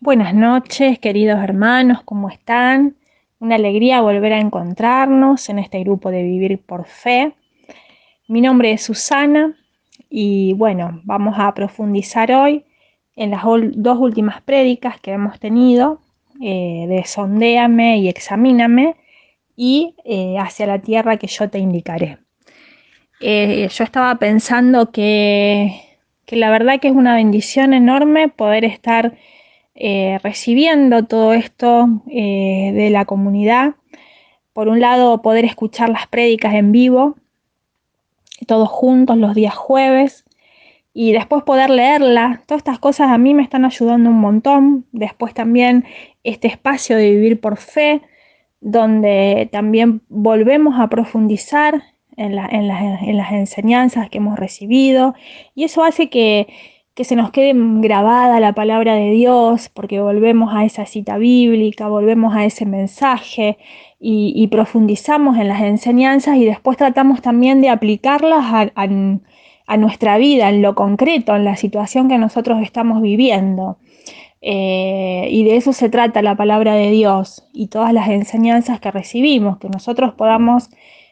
Buenas noches, queridos hermanos, ¿cómo están? Una alegría volver a encontrarnos en este grupo de Vivir por Fe. Mi nombre es Susana y bueno, vamos a profundizar hoy en las dos últimas prédicas que hemos tenido eh, de Sondéame y Examíname y eh, hacia la tierra que yo te indicaré. Eh, yo estaba pensando que, que la verdad que es una bendición enorme poder estar eh, recibiendo todo esto eh, de la comunidad. Por un lado, poder escuchar las prédicas en vivo, todos juntos los días jueves, y después poder leerlas. Todas estas cosas a mí me están ayudando un montón. Después también este espacio de vivir por fe, donde también volvemos a profundizar en, en las enseñanzas que hemos recibido, y eso hace que que se nos quede grabada la palabra de Dios, porque volvemos a esa cita bíblica, volvemos a ese mensaje y, profundizamos en las enseñanzas y después tratamos también de aplicarlas a, nuestra vida, en lo concreto, en la situación que nosotros estamos viviendo. Eh, y de eso se trata la palabra de Dios y todas las enseñanzas que recibimos, que nosotros podamos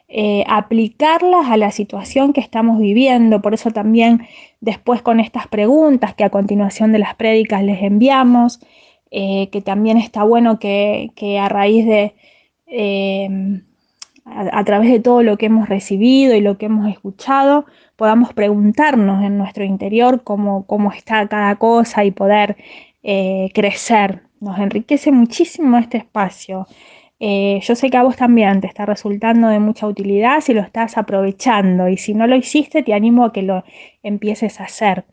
eh, aplicarlas a la situación que estamos viviendo. Por eso también después con estas preguntas que a continuación de las prédicas les enviamos, eh, que también está bueno que, a raíz de, eh, a, través de todo lo que hemos recibido y lo que hemos escuchado, podamos preguntarnos en nuestro interior cómo, cómo está cada cosa y poder crecer. Nos enriquece muchísimo este espacio. Eh, yo sé que a vos también te está resultando de mucha utilidad si lo estás aprovechando y si no lo hiciste te animo a que lo empieces a hacer.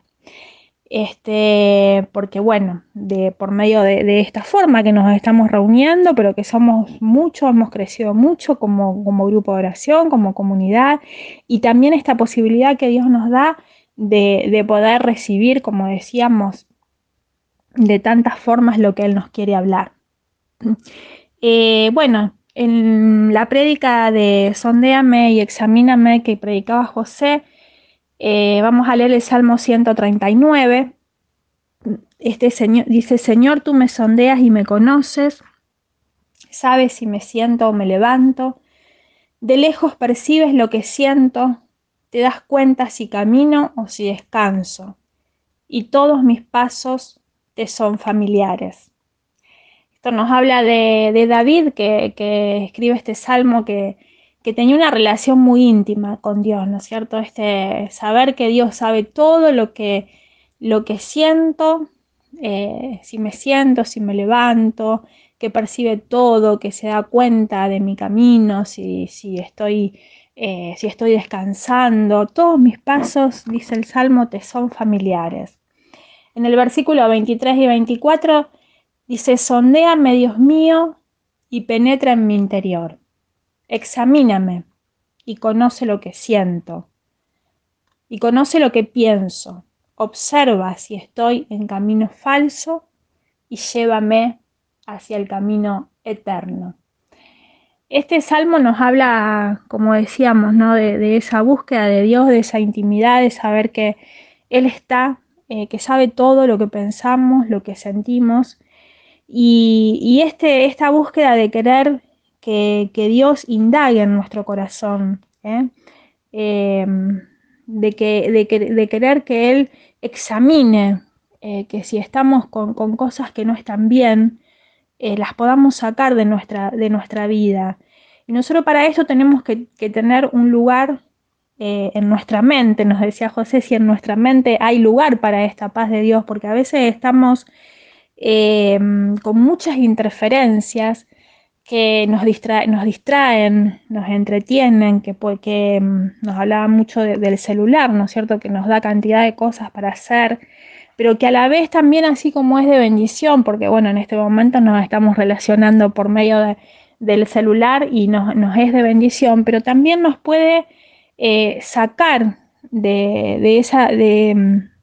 Este, porque bueno, de, por medio de, esta forma que nos estamos reuniendo, pero que somos muchos, hemos crecido mucho como, grupo de oración, como comunidad, y también esta posibilidad que Dios nos da de poder recibir, como decíamos, de tantas formas lo que Él nos quiere hablar. Eh, bueno, en la prédica de Sondéame y Examíname que predicaba José, eh, vamos a leer el Salmo 139. Este señor, dice, Señor, tú me sondeas y me conoces, sabes si me siento o me levanto, de lejos percibes lo que siento, te das cuenta si camino o si descanso, y todos mis pasos te son familiares nos habla de, David, que, escribe este salmo que, tenía una relación muy íntima con Dios, ¿no es cierto? Este saber que Dios sabe todo lo que, lo que siento, eh, si me siento, si me levanto, que percibe todo, que se da cuenta de mi camino, si, si estoy, eh, si estoy descansando. Todos mis pasos, dice el Salmo, te son familiares. En el versículo 23 y 24 Dice, sondéame, Dios mío, y penetra en mi interior. Examíname y conoce lo que siento. Y conoce lo que pienso. Observa si estoy en camino falso y llévame hacia el camino eterno. Este salmo nos habla, como decíamos, ¿no? de, esa búsqueda de Dios, de esa intimidad, de saber que Él está, eh, que sabe todo lo que pensamos, lo que sentimos y, este, esta búsqueda de querer que, Dios indague en nuestro corazón, ¿eh? Em, de, que, de, querer que Él examine eh, que si estamos con, cosas que no están bien, eh, las podamos sacar de nuestra, de nuestra vida. Y nosotros para eso tenemos que, tener un lugar en nuestra mente, nos decía José, si en nuestra mente hay lugar para esta paz de Dios, porque a veces estamos Em, con muchas interferencias que nos, distraen, nos entretienen, que, porque em, nos hablaba mucho del celular, ¿no es cierto? Que nos da cantidad de cosas para hacer, pero que a la vez también así como es de bendición, porque bueno, en este momento nos estamos relacionando por medio del celular y nos, es de bendición, pero también nos puede eh, sacar de, de esa... De, em,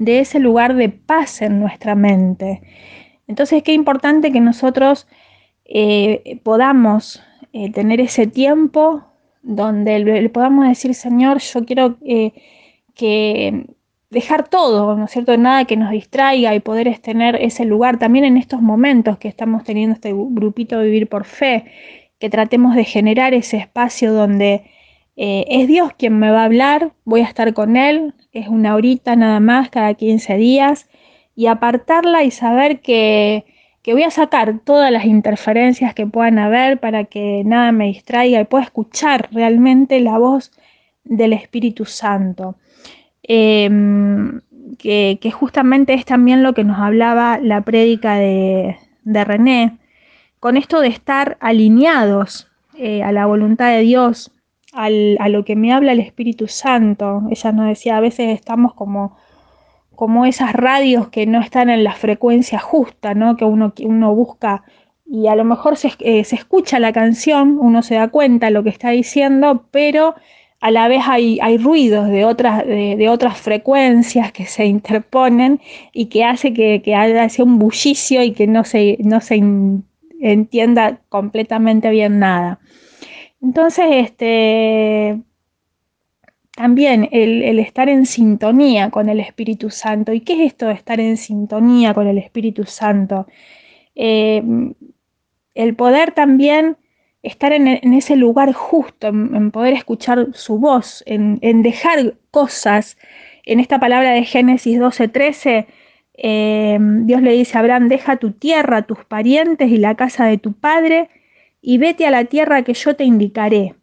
de ese lugar de paz en nuestra mente. Entonces, qué importante que nosotros eh, podamos eh, tener ese tiempo donde le, podamos decir, Señor, yo quiero eh, que, dejar todo, ¿no es cierto? Nada que nos distraiga y poder tener ese lugar también en estos momentos que estamos teniendo este grupito Vivir por Fe, que tratemos de generar ese espacio donde eh, es Dios quien me va a hablar, voy a estar con Él, es una horita nada más cada 15 días, y apartarla y saber que, que voy a sacar todas las interferencias que puedan haber para que nada me distraiga y pueda escuchar realmente la voz del Espíritu Santo. Em, que, justamente es también lo que nos hablaba la prédica de, René, con esto de estar alineados eh, a la voluntad de Dios, a lo que me habla el Espíritu Santo. Ella nos decía, a veces estamos como, como esas radios que no están en la frecuencia justa, ¿no? que uno, uno busca y a lo mejor se, eh, se escucha la canción, uno se da cuenta de lo que está diciendo, pero a la vez hay, hay ruidos de otras, de, otras frecuencias que se interponen y que hace que, que haya un bullicio y que no se, no se entienda completamente bien nada. Entonces, este, también el, estar en sintonía con el Espíritu Santo. ¿Y qué es esto de estar en sintonía con el Espíritu Santo? Eh, el poder también estar en, ese lugar justo, en, poder escuchar su voz, en, dejar cosas. En esta palabra de Génesis 12:13, eh, Dios le dice a Abraham, deja tu tierra, tus parientes y la casa de tu padre, y vete a la tierra que yo te indicaré.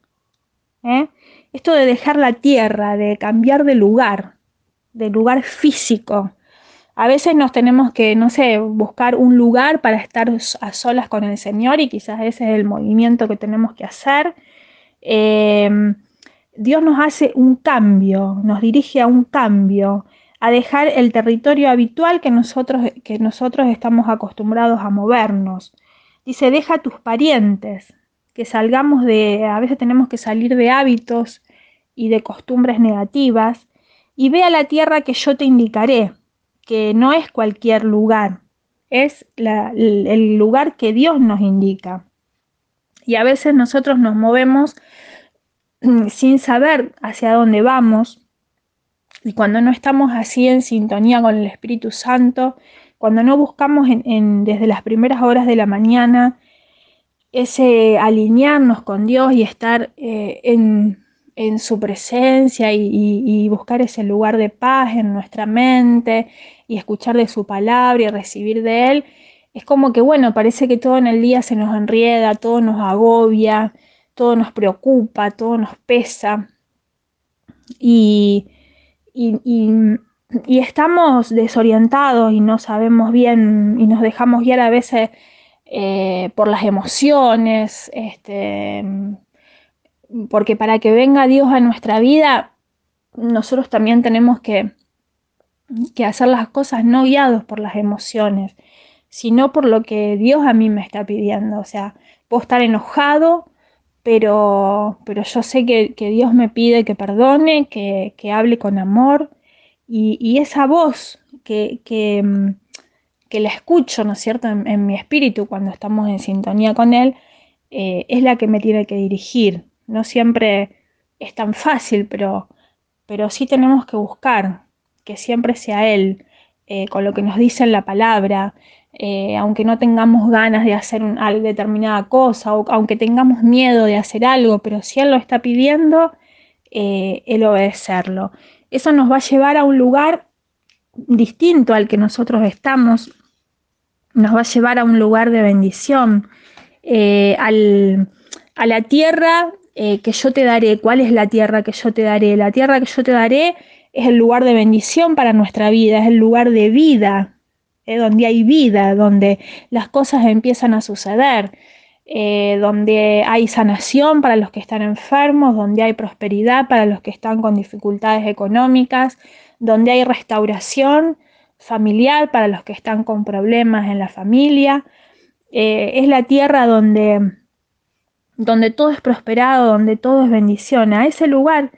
¿eh? Esto de dejar la tierra, de cambiar de lugar, de lugar físico, a veces nos tenemos que, no sé, buscar un lugar para estar a solas con el Señor y quizás ese es el movimiento que tenemos que hacer. Em, Dios nos hace un cambio, nos dirige a un cambio, a dejar el territorio habitual que nosotros, que nosotros estamos acostumbrados a movernos. Dice, deja tus parientes, que salgamos de, a veces tenemos que salir de hábitos y de costumbres negativas, y ve a la tierra que yo te indicaré que no es cualquier lugar, es el lugar que Dios nos indica. Y a veces nosotros nos movemos mm, sin saber hacia dónde vamos. Y cuando no estamos así en sintonía con el Espíritu Santo, cuando no buscamos desde las primeras horas de la mañana ese alinearnos con Dios y estar eh, en, su presencia y, buscar ese lugar de paz en nuestra mente y escuchar de su palabra y recibir de él, es como que, bueno, parece que todo en el día se nos enrieda, todo nos agobia, todo nos preocupa, todo nos pesa. Y, y estamos desorientados y no sabemos bien y nos dejamos guiar a veces eh, por las emociones, este, porque para que venga Dios a nuestra vida, nosotros también tenemos que, que hacer las cosas no guiados por las emociones, sino por lo que Dios a mí me está pidiendo. O sea, puedo estar enojado, pero, pero yo sé que, Dios me pide que perdone, que, hable con amor, y, esa voz que, que, la escucho, ¿no es cierto?, en, mi espíritu cuando estamos en sintonía con Él, eh, es la que me tiene que dirigir. No siempre es tan fácil, pero, pero sí tenemos que buscar que siempre sea Él, eh, con lo que nos dice en la palabra, eh, aunque no tengamos ganas de hacer una determinada cosa, o aunque tengamos miedo de hacer algo, pero si Él lo está pidiendo, eh, Él obedecerlo. Eso nos va a llevar a un lugar distinto al que nosotros estamos, nos va a llevar a un lugar de bendición, a la tierra eh, que yo te daré. ¿Cuál es la tierra que yo te daré? La tierra que yo te daré es el lugar de bendición para nuestra vida, es el lugar de vida, eh, donde hay vida, donde las cosas empiezan a suceder, eh, donde hay sanación para los que están enfermos, donde hay prosperidad para los que están con dificultades económicas, donde hay restauración familiar para los que están con problemas en la familia. es la tierra donde donde todo es prosperado, donde todo es bendición. A ese lugar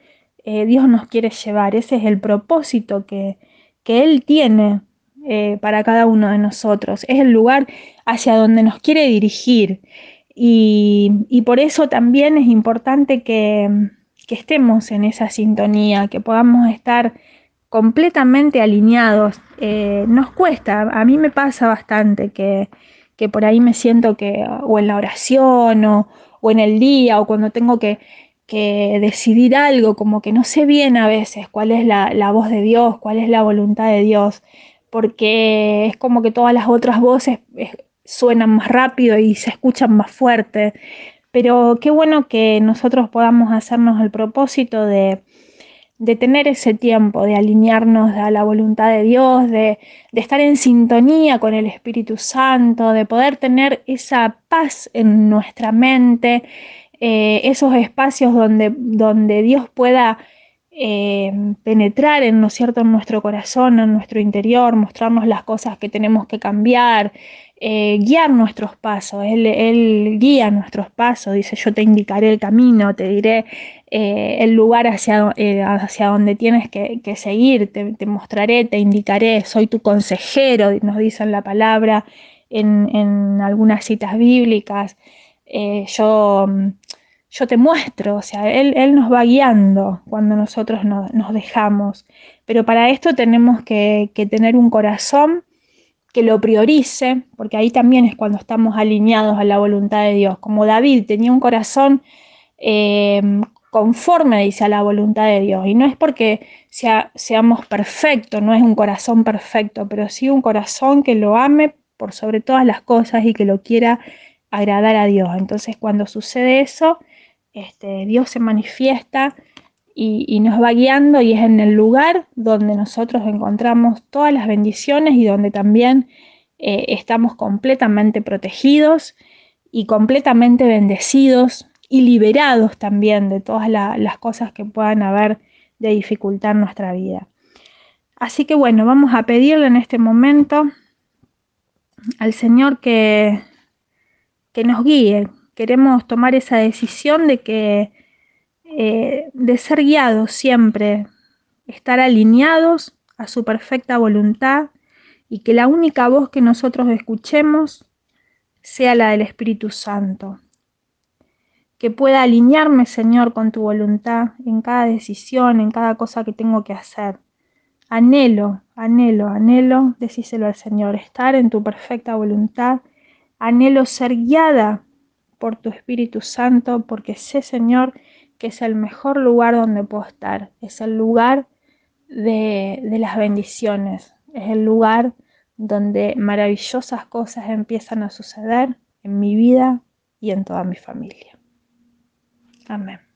eh, Dios nos quiere llevar. Ese es el propósito que, Él tiene eh, para cada uno de nosotros. Es el lugar hacia donde nos quiere dirigir. Y, por eso también es importante que, estemos en esa sintonía, que podamos estar completamente alineados. Eh, nos cuesta, a mí me pasa bastante que, que, por ahí me siento que o en la oración o, o en el día o cuando tengo que, que, decidir algo, como que no sé bien a veces cuál es la, la voz de Dios, cuál es la voluntad de Dios, porque es como que todas las otras voces suenan más rápido y se escuchan más fuerte. Pero qué bueno que nosotros podamos hacernos el propósito de, de tener ese tiempo, de alinearnos a la voluntad de Dios, de, de, estar en sintonía con el Espíritu Santo, de poder tener esa paz en nuestra mente, eh, esos espacios donde, donde Dios pueda eh, penetrar en, ¿no cierto? en nuestro corazón, en nuestro interior, mostrarnos las cosas que tenemos que cambiar, eh, guiar nuestros pasos. Él, guía nuestros pasos, dice, yo te indicaré el camino, te diré eh, el lugar hacia, hacia donde tienes que, seguir, te, mostraré, te indicaré, soy tu consejero, nos dice en la palabra, en, en algunas citas bíblicas. yo yo te muestro, o sea, Él, él nos va guiando cuando nosotros nos dejamos. Pero para esto tenemos que, tener un corazón que lo priorice, porque ahí también es cuando estamos alineados a la voluntad de Dios. Como David tenía un corazón eh, conforme, dice, a la voluntad de Dios. Y no es porque sea, seamos perfectos, no es un corazón perfecto, pero sí un corazón que lo ame por sobre todas las cosas y que lo quiera agradar a Dios. Entonces cuando sucede eso, este, Dios se manifiesta y, nos va guiando y es en el lugar donde nosotros encontramos todas las bendiciones y donde también eh, estamos completamente protegidos y completamente bendecidos y liberados también de todas las cosas que puedan haber de dificultar nuestra vida. Así que bueno, vamos a pedirle en este momento al Señor que, que nos guíe, queremos tomar esa decisión de que eh, de ser guiados siempre, estar alineados a su perfecta voluntad y que la única voz que nosotros escuchemos sea la del Espíritu Santo. Que pueda alinearme, Señor, con tu voluntad en cada decisión, en cada cosa que tengo que hacer. Anhelo, anhelo, anhelo, decíselo al Señor, estar en tu perfecta voluntad. Anhelo ser guiada por tu Espíritu Santo, porque sé, Señor, que es el mejor lugar donde puedo estar, es el lugar de, de las bendiciones, es el lugar donde maravillosas cosas empiezan a suceder en mi vida y en toda mi familia. Amén.